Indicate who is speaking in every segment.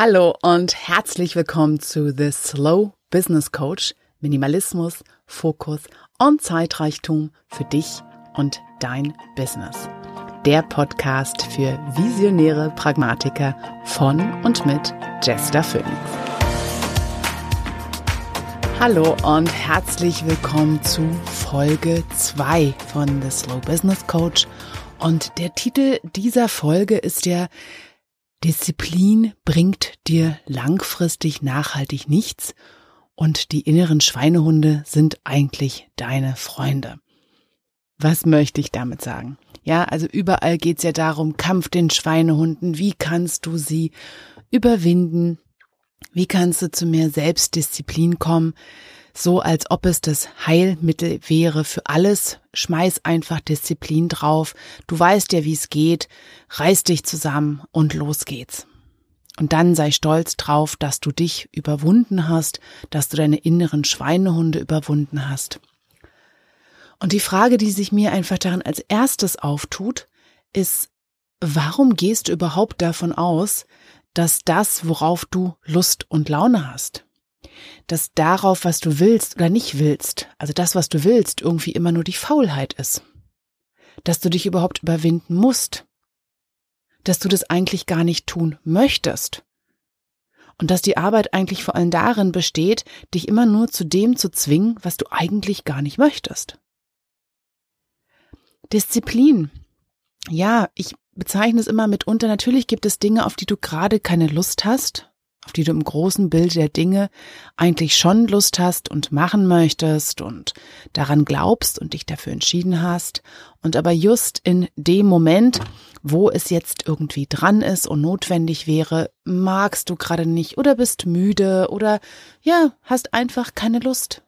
Speaker 1: Hallo und herzlich willkommen zu The Slow Business Coach. Minimalismus, Fokus und Zeitreichtum für dich und dein Business. Der Podcast für visionäre Pragmatiker von und mit Jester Phoenix. Hallo und herzlich willkommen zu Folge 2 von The Slow Business Coach. Und der Titel dieser Folge ist der Disziplin bringt dir langfristig nachhaltig nichts und die inneren Schweinehunde sind eigentlich deine Freunde. Was möchte ich damit sagen? Ja, also überall geht's ja darum, Kampf den Schweinehunden, wie kannst du sie überwinden, wie kannst du zu mehr Selbstdisziplin kommen, so als ob es das Heilmittel wäre für alles. Schmeiß einfach Disziplin drauf. Du weißt ja, wie es geht. Reiß dich zusammen und los geht's. Und dann sei stolz drauf, dass du dich überwunden hast, dass du deine inneren Schweinehunde überwunden hast. Und die Frage, die sich mir einfach daran als erstes auftut, ist, warum gehst du überhaupt davon aus, dass das, worauf du Lust und Laune hast, dass darauf, was du willst oder nicht willst, also das, was du willst, irgendwie immer nur die Faulheit ist. Dass du dich überhaupt überwinden musst. Dass du das eigentlich gar nicht tun möchtest. Und dass die Arbeit eigentlich vor allem darin besteht, dich immer nur zu dem zu zwingen, was du eigentlich gar nicht möchtest. Disziplin. Ja, ich bezeichne es immer mitunter. Natürlich gibt es Dinge, auf die du gerade keine Lust hast auf die du im großen Bild der Dinge eigentlich schon Lust hast und machen möchtest und daran glaubst und dich dafür entschieden hast und aber just in dem Moment, wo es jetzt irgendwie dran ist und notwendig wäre, magst du gerade nicht oder bist müde oder ja, hast einfach keine Lust.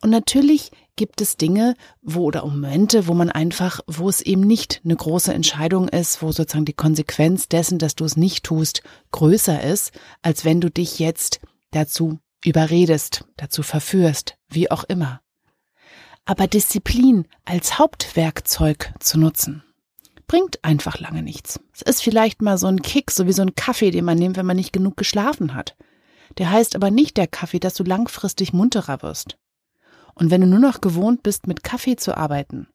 Speaker 1: Und natürlich gibt es Dinge, wo oder Momente, wo man einfach, wo es eben nicht eine große Entscheidung ist, wo sozusagen die Konsequenz dessen, dass du es nicht tust, größer ist, als wenn du dich jetzt dazu überredest, dazu verführst, wie auch immer. Aber Disziplin als Hauptwerkzeug zu nutzen, bringt einfach lange nichts. Es ist vielleicht mal so ein Kick, so wie so ein Kaffee, den man nimmt, wenn man nicht genug geschlafen hat. Der heißt aber nicht der Kaffee, dass du langfristig munterer wirst. Und wenn du nur noch gewohnt bist, mit Kaffee zu arbeiten,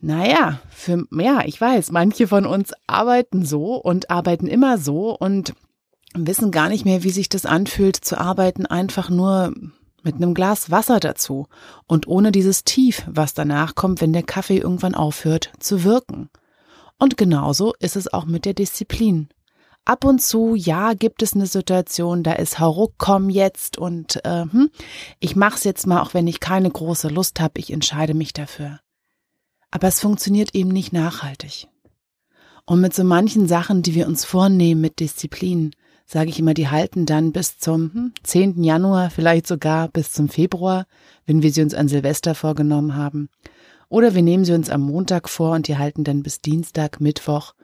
Speaker 1: naja, für, ja, ich weiß, manche von uns arbeiten so und arbeiten immer so und wissen gar nicht mehr, wie sich das anfühlt, zu arbeiten, einfach nur mit einem Glas Wasser dazu und ohne dieses Tief, was danach kommt, wenn der Kaffee irgendwann aufhört zu wirken. Und genauso ist es auch mit der Disziplin ab und zu, ja, gibt es eine Situation, da ist Hauruck, komm jetzt und äh, hm, ich mach's jetzt mal, auch wenn ich keine große Lust habe, ich entscheide mich dafür. Aber es funktioniert eben nicht nachhaltig. Und mit so manchen Sachen, die wir uns vornehmen mit Disziplin, sage ich immer, die halten dann bis zum hm, 10. Januar, vielleicht sogar bis zum Februar, wenn wir sie uns an Silvester vorgenommen haben. Oder wir nehmen sie uns am Montag vor und die halten dann bis Dienstag, Mittwoch.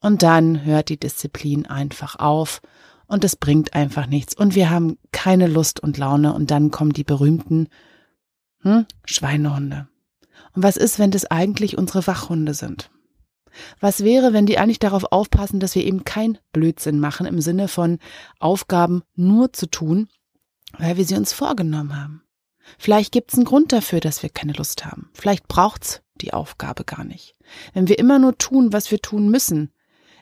Speaker 1: Und dann hört die Disziplin einfach auf und es bringt einfach nichts. Und wir haben keine Lust und Laune und dann kommen die berühmten hm, Schweinehunde. Und was ist, wenn das eigentlich unsere Wachhunde sind? Was wäre, wenn die eigentlich darauf aufpassen, dass wir eben kein Blödsinn machen im Sinne von Aufgaben nur zu tun, weil wir sie uns vorgenommen haben? Vielleicht gibt's einen Grund dafür, dass wir keine Lust haben. Vielleicht braucht's die Aufgabe gar nicht. Wenn wir immer nur tun, was wir tun müssen,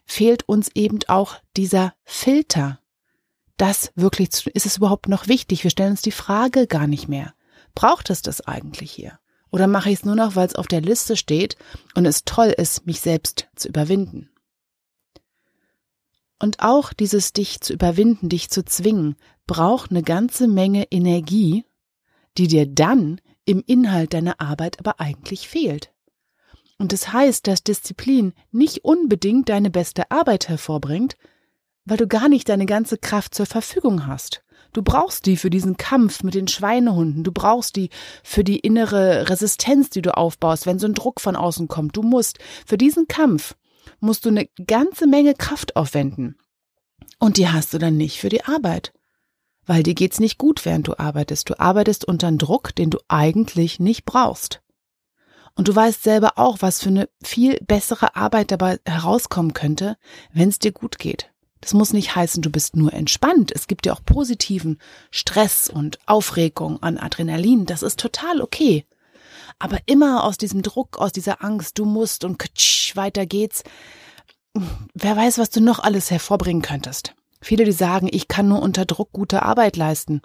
Speaker 1: fehlt uns eben auch dieser Filter. Das wirklich zu, ist es überhaupt noch wichtig? Wir stellen uns die Frage gar nicht mehr. Braucht es das eigentlich hier? Oder mache ich es nur noch, weil es auf der Liste steht und es toll ist, mich selbst zu überwinden? Und auch dieses dich zu überwinden, dich zu zwingen, braucht eine ganze Menge Energie die dir dann im Inhalt deiner Arbeit aber eigentlich fehlt. Und das heißt, dass Disziplin nicht unbedingt deine beste Arbeit hervorbringt, weil du gar nicht deine ganze Kraft zur Verfügung hast. Du brauchst die für diesen Kampf mit den Schweinehunden. Du brauchst die für die innere Resistenz, die du aufbaust, wenn so ein Druck von außen kommt. Du musst für diesen Kampf musst du eine ganze Menge Kraft aufwenden. Und die hast du dann nicht für die Arbeit weil dir geht's nicht gut, während du arbeitest. Du arbeitest unter einem Druck, den du eigentlich nicht brauchst. Und du weißt selber auch, was für eine viel bessere Arbeit dabei herauskommen könnte, wenn es dir gut geht. Das muss nicht heißen, du bist nur entspannt. Es gibt ja auch positiven Stress und Aufregung an Adrenalin. Das ist total okay. Aber immer aus diesem Druck, aus dieser Angst, du musst und weiter geht's. Wer weiß, was du noch alles hervorbringen könntest. Viele, die sagen, ich kann nur unter Druck gute Arbeit leisten.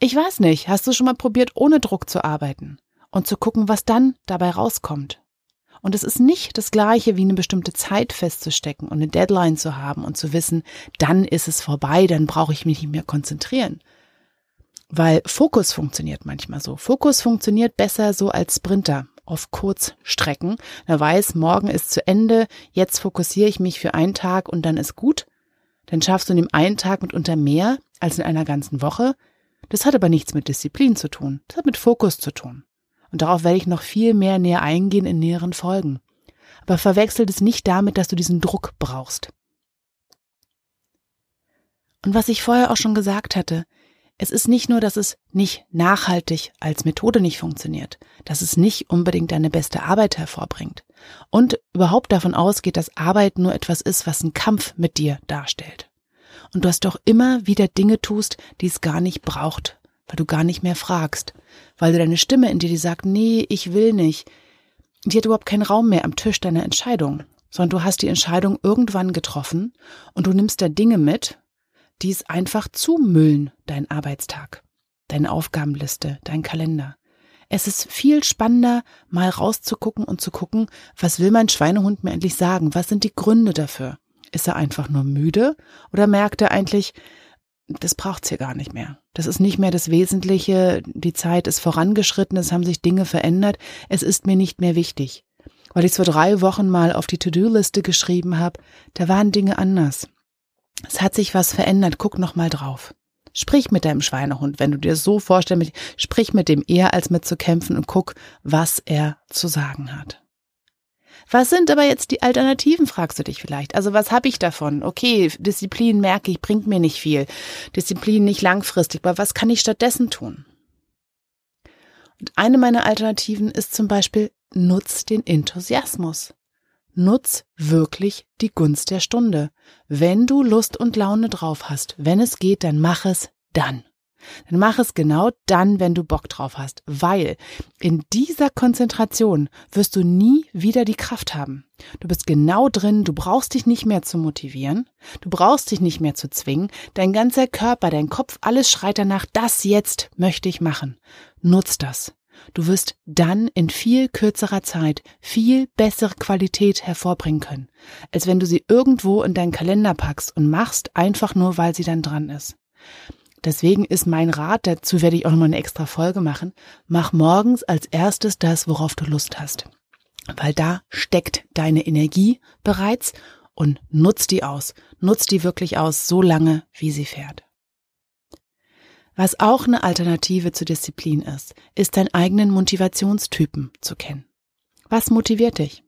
Speaker 1: Ich weiß nicht, hast du schon mal probiert, ohne Druck zu arbeiten und zu gucken, was dann dabei rauskommt? Und es ist nicht das gleiche, wie eine bestimmte Zeit festzustecken und eine Deadline zu haben und zu wissen, dann ist es vorbei, dann brauche ich mich nicht mehr konzentrieren. Weil Fokus funktioniert manchmal so. Fokus funktioniert besser so als Sprinter auf Kurzstrecken. Er weiß, morgen ist zu Ende, jetzt fokussiere ich mich für einen Tag und dann ist gut. Dann schaffst du in dem einen Tag mitunter mehr als in einer ganzen Woche. Das hat aber nichts mit Disziplin zu tun. Das hat mit Fokus zu tun. Und darauf werde ich noch viel mehr näher eingehen in näheren Folgen. Aber verwechselt es nicht damit, dass du diesen Druck brauchst. Und was ich vorher auch schon gesagt hatte, es ist nicht nur, dass es nicht nachhaltig als Methode nicht funktioniert, dass es nicht unbedingt deine beste Arbeit hervorbringt und überhaupt davon ausgeht, dass Arbeit nur etwas ist, was einen Kampf mit dir darstellt. Und du hast doch immer wieder Dinge tust, die es gar nicht braucht, weil du gar nicht mehr fragst, weil du deine Stimme in dir, die sagt, nee, ich will nicht, die hat überhaupt keinen Raum mehr am Tisch deiner Entscheidung, sondern du hast die Entscheidung irgendwann getroffen und du nimmst da Dinge mit, die es einfach zumüllen, dein Arbeitstag, deine Aufgabenliste, dein Kalender. Es ist viel spannender, mal rauszugucken und zu gucken, was will mein Schweinehund mir endlich sagen? Was sind die Gründe dafür? Ist er einfach nur müde oder merkt er eigentlich, das braucht's hier gar nicht mehr. Das ist nicht mehr das Wesentliche. Die Zeit ist vorangeschritten. Es haben sich Dinge verändert. Es ist mir nicht mehr wichtig. Weil ich es vor drei Wochen mal auf die To-Do-Liste geschrieben habe, da waren Dinge anders. Es hat sich was verändert. Guck noch mal drauf. Sprich mit deinem Schweinehund, wenn du dir so vorstellst, sprich mit dem eher als mit zu kämpfen und guck, was er zu sagen hat. Was sind aber jetzt die Alternativen, fragst du dich vielleicht. Also was habe ich davon? Okay, Disziplin merke ich, bringt mir nicht viel. Disziplin nicht langfristig, aber was kann ich stattdessen tun? Und eine meiner Alternativen ist zum Beispiel, nutz den Enthusiasmus. Nutz wirklich die Gunst der Stunde. Wenn du Lust und Laune drauf hast, wenn es geht, dann mach es dann dann mach es genau dann, wenn du Bock drauf hast, weil in dieser Konzentration wirst du nie wieder die Kraft haben. Du bist genau drin, du brauchst dich nicht mehr zu motivieren, du brauchst dich nicht mehr zu zwingen, dein ganzer Körper, dein Kopf, alles schreit danach, das jetzt möchte ich machen. Nutz das. Du wirst dann in viel kürzerer Zeit viel bessere Qualität hervorbringen können, als wenn du sie irgendwo in deinen Kalender packst und machst, einfach nur, weil sie dann dran ist. Deswegen ist mein Rat, dazu werde ich auch nochmal eine extra Folge machen, mach morgens als erstes das, worauf du Lust hast. Weil da steckt deine Energie bereits und nutz die aus. Nutz die wirklich aus, so lange, wie sie fährt. Was auch eine Alternative zur Disziplin ist, ist deinen eigenen Motivationstypen zu kennen. Was motiviert dich?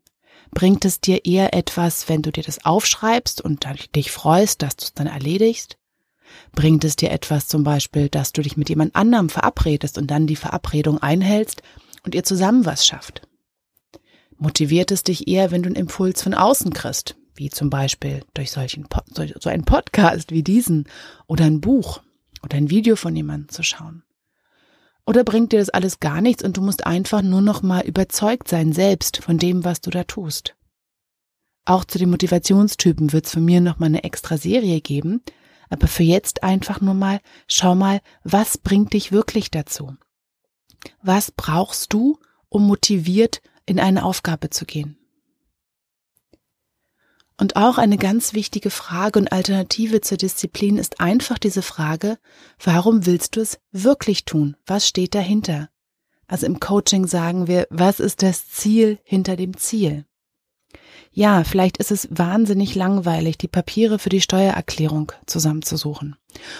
Speaker 1: Bringt es dir eher etwas, wenn du dir das aufschreibst und dich freust, dass du es dann erledigst? Bringt es dir etwas zum Beispiel, dass du dich mit jemand anderem verabredest und dann die Verabredung einhältst und ihr zusammen was schafft? Motiviert es dich eher, wenn du einen Impuls von außen kriegst, wie zum Beispiel durch solchen, so einen Podcast wie diesen oder ein Buch oder ein Video von jemandem zu schauen? Oder bringt dir das alles gar nichts und du musst einfach nur noch mal überzeugt sein selbst von dem, was du da tust? Auch zu den Motivationstypen wird es von mir noch mal eine extra Serie geben, aber für jetzt einfach nur mal, schau mal, was bringt dich wirklich dazu? Was brauchst du, um motiviert in eine Aufgabe zu gehen? Und auch eine ganz wichtige Frage und Alternative zur Disziplin ist einfach diese Frage, warum willst du es wirklich tun? Was steht dahinter? Also im Coaching sagen wir, was ist das Ziel hinter dem Ziel? Ja, vielleicht ist es wahnsinnig langweilig, die Papiere für die Steuererklärung zusammenzusuchen.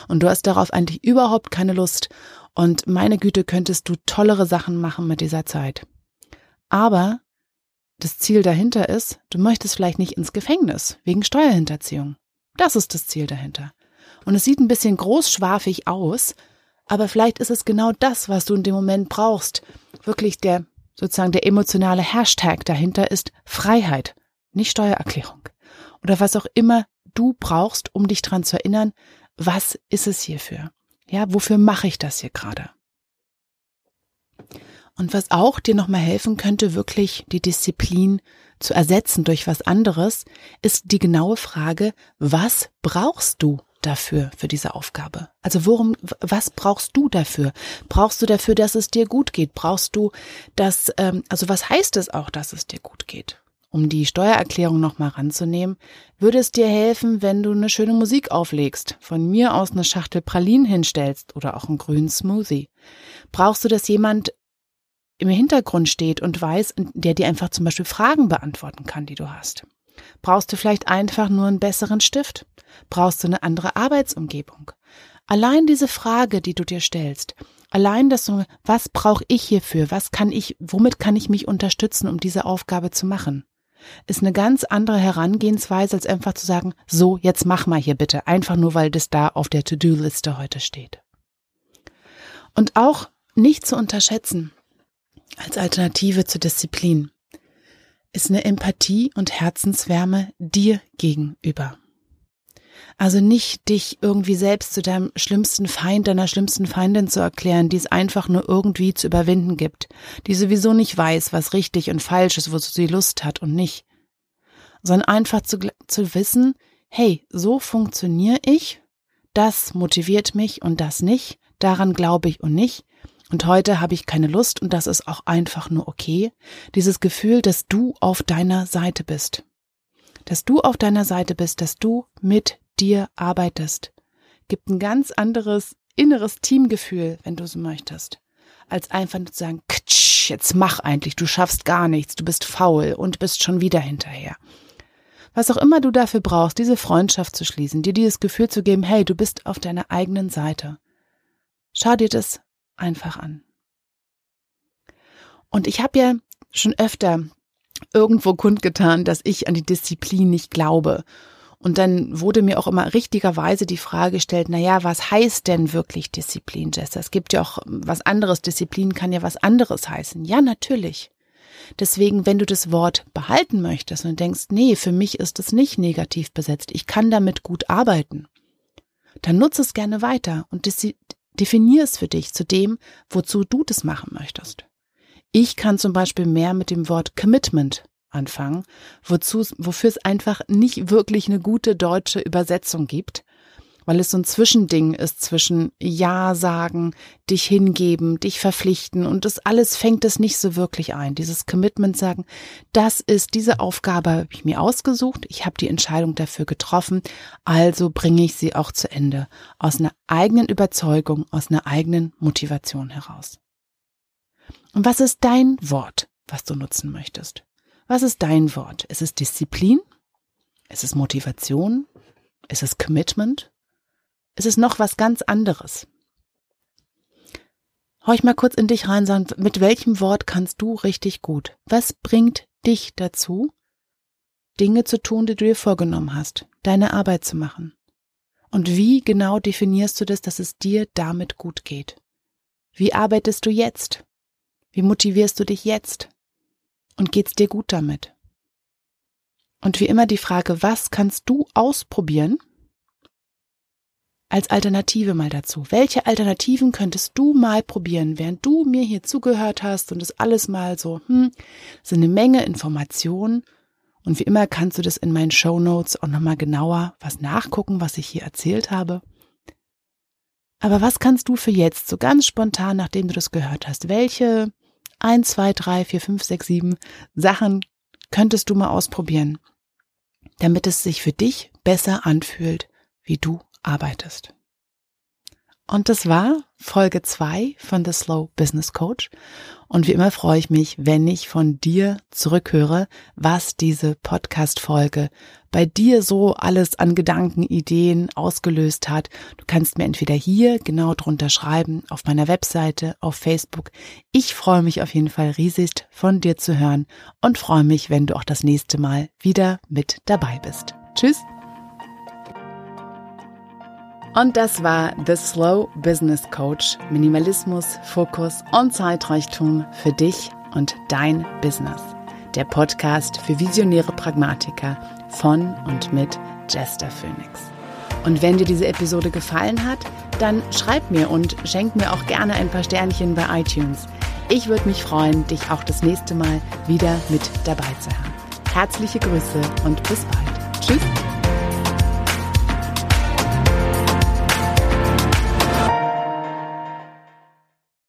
Speaker 1: Und du hast darauf eigentlich überhaupt keine Lust. Und meine Güte, könntest du tollere Sachen machen mit dieser Zeit. Aber das Ziel dahinter ist, du möchtest vielleicht nicht ins Gefängnis wegen Steuerhinterziehung. Das ist das Ziel dahinter. Und es sieht ein bisschen großschwafig aus, aber vielleicht ist es genau das, was du in dem Moment brauchst. Wirklich der, sozusagen der emotionale Hashtag dahinter ist Freiheit nicht Steuererklärung oder was auch immer du brauchst, um dich dran zu erinnern, was ist es hierfür? Ja, wofür mache ich das hier gerade? Und was auch dir nochmal helfen könnte, wirklich die Disziplin zu ersetzen durch was anderes, ist die genaue Frage, was brauchst du dafür, für diese Aufgabe? Also worum, was brauchst du dafür? Brauchst du dafür, dass es dir gut geht? Brauchst du das, ähm, also was heißt es auch, dass es dir gut geht? Um die Steuererklärung nochmal ranzunehmen, würde es dir helfen, wenn du eine schöne Musik auflegst, von mir aus eine Schachtel Pralinen hinstellst oder auch einen grünen Smoothie. Brauchst du, dass jemand im Hintergrund steht und weiß, der dir einfach zum Beispiel Fragen beantworten kann, die du hast? Brauchst du vielleicht einfach nur einen besseren Stift? Brauchst du eine andere Arbeitsumgebung? Allein diese Frage, die du dir stellst, allein das was brauche ich hierfür? Was kann ich, womit kann ich mich unterstützen, um diese Aufgabe zu machen? Ist eine ganz andere Herangehensweise, als einfach zu sagen, so, jetzt mach mal hier bitte, einfach nur, weil das da auf der To-Do-Liste heute steht. Und auch nicht zu unterschätzen, als Alternative zur Disziplin ist eine Empathie und Herzenswärme dir gegenüber. Also nicht dich irgendwie selbst zu deinem schlimmsten Feind, deiner schlimmsten Feindin zu erklären, die es einfach nur irgendwie zu überwinden gibt, die sowieso nicht weiß, was richtig und falsch ist, wozu sie Lust hat und nicht, sondern einfach zu, zu wissen, hey, so funktioniere ich, das motiviert mich und das nicht, daran glaube ich und nicht, und heute habe ich keine Lust und das ist auch einfach nur okay. Dieses Gefühl, dass du auf deiner Seite bist. Dass du auf deiner Seite bist, dass du mit dir arbeitest. Gibt ein ganz anderes inneres Teamgefühl, wenn du so möchtest, als einfach nur zu sagen, Ktsch, jetzt mach eigentlich, du schaffst gar nichts, du bist faul und bist schon wieder hinterher. Was auch immer du dafür brauchst, diese Freundschaft zu schließen, dir dieses Gefühl zu geben, hey, du bist auf deiner eigenen Seite. Schau dir das einfach an. Und ich habe ja schon öfter irgendwo kundgetan, dass ich an die Disziplin nicht glaube. Und dann wurde mir auch immer richtigerweise die Frage gestellt, na ja, was heißt denn wirklich Disziplin, Jess? Es gibt ja auch was anderes. Disziplin kann ja was anderes heißen. Ja, natürlich. Deswegen, wenn du das Wort behalten möchtest und denkst, nee, für mich ist es nicht negativ besetzt, ich kann damit gut arbeiten, dann nutze es gerne weiter und Definier es für dich zu dem, wozu du das machen möchtest. Ich kann zum Beispiel mehr mit dem Wort Commitment anfangen, wozu, wofür es einfach nicht wirklich eine gute deutsche Übersetzung gibt weil es so ein Zwischending ist zwischen Ja sagen, dich hingeben, dich verpflichten und das alles fängt es nicht so wirklich ein. Dieses Commitment sagen, das ist diese Aufgabe habe ich mir ausgesucht, ich habe die Entscheidung dafür getroffen, also bringe ich sie auch zu Ende aus einer eigenen Überzeugung, aus einer eigenen Motivation heraus. Und was ist dein Wort, was du nutzen möchtest? Was ist dein Wort? Ist es Disziplin? Ist es Motivation? Ist es Commitment? Es ist noch was ganz anderes. Horch mal kurz in dich rein, sagen, mit welchem Wort kannst du richtig gut? Was bringt dich dazu, Dinge zu tun, die du dir vorgenommen hast, deine Arbeit zu machen? Und wie genau definierst du das, dass es dir damit gut geht? Wie arbeitest du jetzt? Wie motivierst du dich jetzt? Und geht's dir gut damit? Und wie immer die Frage, was kannst du ausprobieren, als Alternative mal dazu. Welche Alternativen könntest du mal probieren, während du mir hier zugehört hast und es alles mal so, hm, sind eine Menge Informationen. Und wie immer kannst du das in meinen Show Notes auch nochmal genauer was nachgucken, was ich hier erzählt habe. Aber was kannst du für jetzt, so ganz spontan, nachdem du das gehört hast, welche ein, zwei, drei, vier, fünf, sechs, sieben Sachen könntest du mal ausprobieren, damit es sich für dich besser anfühlt, wie du arbeitest. Und das war Folge zwei von The Slow Business Coach. Und wie immer freue ich mich, wenn ich von dir zurückhöre, was diese Podcast-Folge bei dir so alles an Gedanken, Ideen ausgelöst hat. Du kannst mir entweder hier genau drunter schreiben, auf meiner Webseite, auf Facebook. Ich freue mich auf jeden Fall riesig von dir zu hören und freue mich, wenn du auch das nächste Mal wieder mit dabei bist. Tschüss! Und das war The Slow Business Coach. Minimalismus, Fokus und Zeitreichtum für dich und dein Business. Der Podcast für visionäre Pragmatiker von und mit Jester Phoenix. Und wenn dir diese Episode gefallen hat, dann schreib mir und schenk mir auch gerne ein paar Sternchen bei iTunes. Ich würde mich freuen, dich auch das nächste Mal wieder mit dabei zu haben. Herzliche Grüße und bis bald. Tschüss.